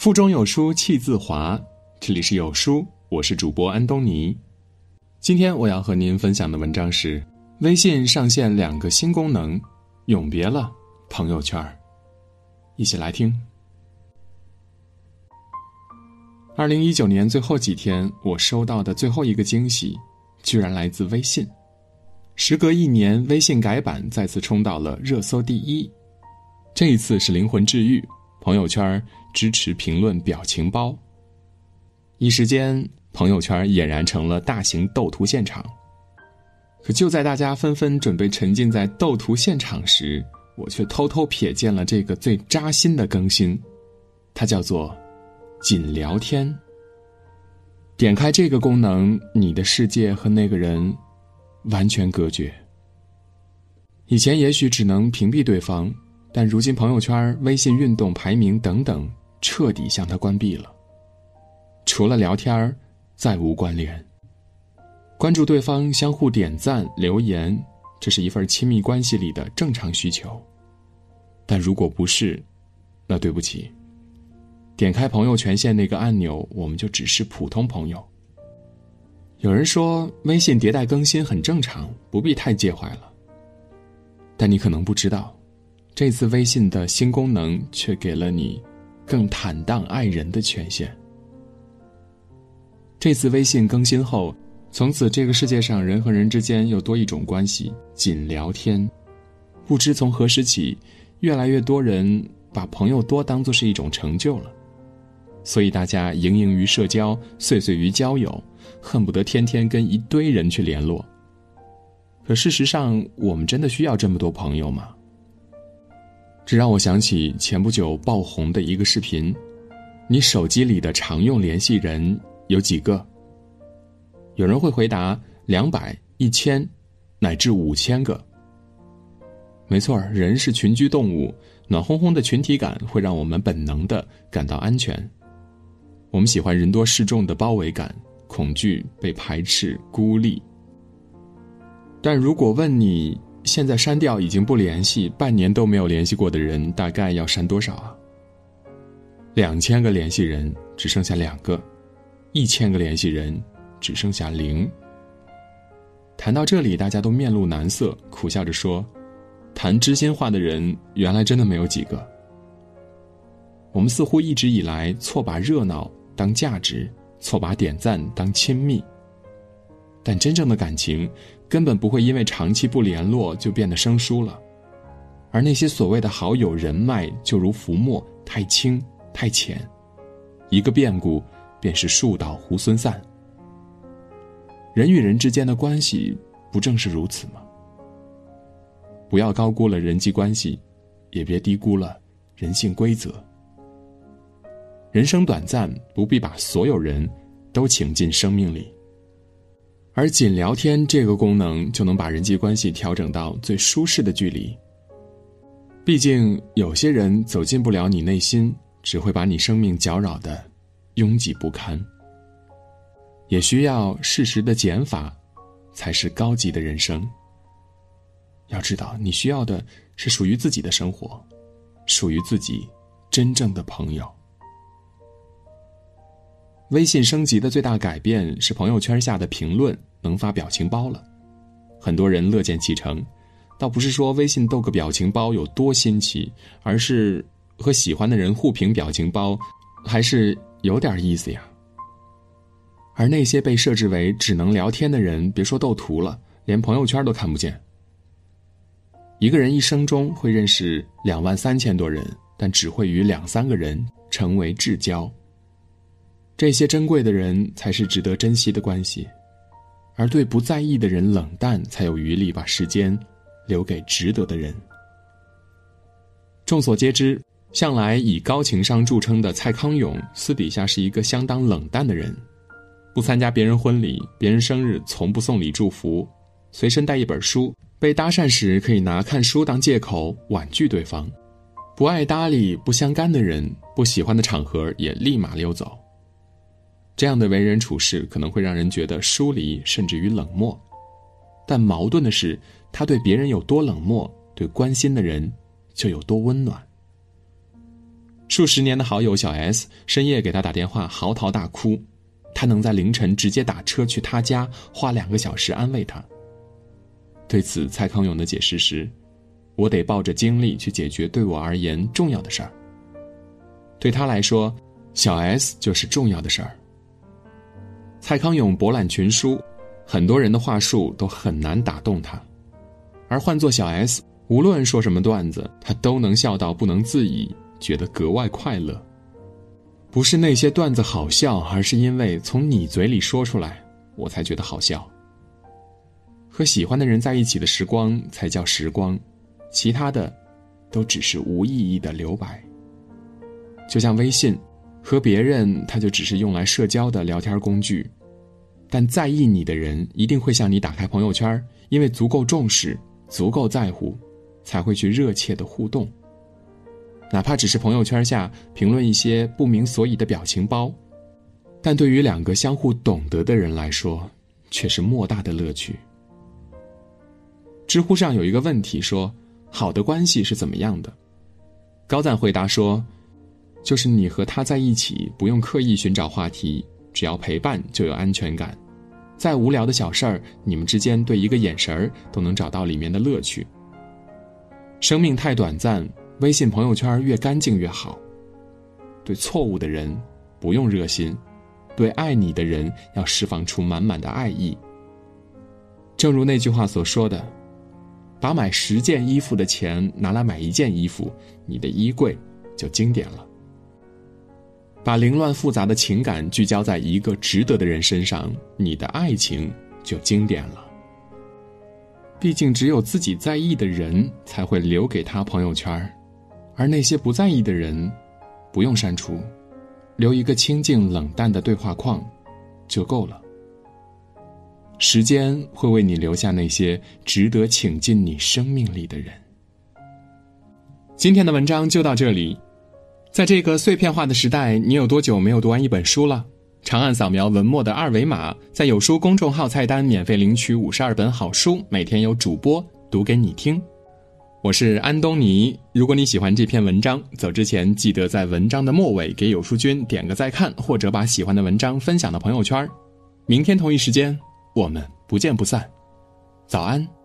腹中有书气自华，这里是有书，我是主播安东尼。今天我要和您分享的文章是：微信上线两个新功能，永别了朋友圈儿一起来听。二零一九年最后几天，我收到的最后一个惊喜，居然来自微信。时隔一年，微信改版再次冲到了热搜第一。这一次是灵魂治愈，朋友圈支持评论表情包。一时间，朋友圈俨然成了大型斗图现场。可就在大家纷纷准备沉浸在斗图现场时，我却偷偷瞥见了这个最扎心的更新，它叫做“仅聊天”。点开这个功能，你的世界和那个人完全隔绝。以前也许只能屏蔽对方。但如今，朋友圈、微信运动排名等等，彻底向他关闭了。除了聊天再无关联。关注对方，相互点赞、留言，这是一份亲密关系里的正常需求。但如果不是，那对不起。点开朋友权限那个按钮，我们就只是普通朋友。有人说，微信迭代更新很正常，不必太介怀了。但你可能不知道。这次微信的新功能却给了你更坦荡爱人的权限。这次微信更新后，从此这个世界上人和人之间又多一种关系——仅聊天。不知从何时起，越来越多人把朋友多当做是一种成就了，所以大家盈盈于社交，碎碎于交友，恨不得天天跟一堆人去联络。可事实上，我们真的需要这么多朋友吗？这让我想起前不久爆红的一个视频：你手机里的常用联系人有几个？有人会回答两百、一千，乃至五千个。没错，人是群居动物，暖烘烘的群体感会让我们本能的感到安全。我们喜欢人多势众的包围感，恐惧被排斥、孤立。但如果问你，现在删掉已经不联系、半年都没有联系过的人，大概要删多少啊？两千个联系人只剩下两个，一千个联系人只剩下零。谈到这里，大家都面露难色，苦笑着说：“谈知心话的人，原来真的没有几个。”我们似乎一直以来错把热闹当价值，错把点赞当亲密。但真正的感情。根本不会因为长期不联络就变得生疏了，而那些所谓的好友人脉就如浮沫，太轻太浅，一个变故便是树倒猢狲散。人与人之间的关系不正是如此吗？不要高估了人际关系，也别低估了人性规则。人生短暂，不必把所有人都请进生命里。而仅聊天这个功能就能把人际关系调整到最舒适的距离。毕竟有些人走进不了你内心，只会把你生命搅扰的拥挤不堪。也需要适时的减法，才是高级的人生。要知道，你需要的是属于自己的生活，属于自己真正的朋友。微信升级的最大改变是朋友圈下的评论能发表情包了，很多人乐见其成。倒不是说微信斗个表情包有多新奇，而是和喜欢的人互评表情包，还是有点意思呀。而那些被设置为只能聊天的人，别说斗图了，连朋友圈都看不见。一个人一生中会认识两万三千多人，但只会与两三个人成为至交。这些珍贵的人才是值得珍惜的关系，而对不在意的人冷淡，才有余力把时间留给值得的人。众所皆知，向来以高情商著称的蔡康永，私底下是一个相当冷淡的人，不参加别人婚礼，别人生日从不送礼祝福，随身带一本书，被搭讪时可以拿看书当借口婉拒对方，不爱搭理不相干的人，不喜欢的场合也立马溜走。这样的为人处事可能会让人觉得疏离，甚至于冷漠。但矛盾的是，他对别人有多冷漠，对关心的人就有多温暖。数十年的好友小 S 深夜给他打电话，嚎啕大哭。他能在凌晨直接打车去他家，花两个小时安慰他。对此，蔡康永的解释是：“我得抱着精力去解决对我而言重要的事儿。对他来说，小 S 就是重要的事儿。”蔡康永博览群书，很多人的话术都很难打动他，而换做小 S，无论说什么段子，他都能笑到不能自已。觉得格外快乐，不是那些段子好笑，而是因为从你嘴里说出来，我才觉得好笑。和喜欢的人在一起的时光才叫时光，其他的，都只是无意义的留白。就像微信，和别人它就只是用来社交的聊天工具，但在意你的人一定会向你打开朋友圈，因为足够重视，足够在乎，才会去热切的互动。哪怕只是朋友圈下评论一些不明所以的表情包，但对于两个相互懂得的人来说，却是莫大的乐趣。知乎上有一个问题说：“好的关系是怎么样的？”高赞回答说：“就是你和他在一起，不用刻意寻找话题，只要陪伴就有安全感。再无聊的小事儿，你们之间对一个眼神儿都能找到里面的乐趣。生命太短暂。”微信朋友圈越干净越好。对错误的人不用热心，对爱你的人要释放出满满的爱意。正如那句话所说的：“把买十件衣服的钱拿来买一件衣服，你的衣柜就经典了。”把凌乱复杂的情感聚焦在一个值得的人身上，你的爱情就经典了。毕竟，只有自己在意的人才会留给他朋友圈而那些不在意的人，不用删除，留一个清静冷淡的对话框，就够了。时间会为你留下那些值得请进你生命里的人。今天的文章就到这里。在这个碎片化的时代，你有多久没有读完一本书了？长按扫描文末的二维码，在有书公众号菜单免费领取五十二本好书，每天有主播读给你听。我是安东尼。如果你喜欢这篇文章，走之前记得在文章的末尾给有书君点个再看，或者把喜欢的文章分享到朋友圈。明天同一时间，我们不见不散。早安。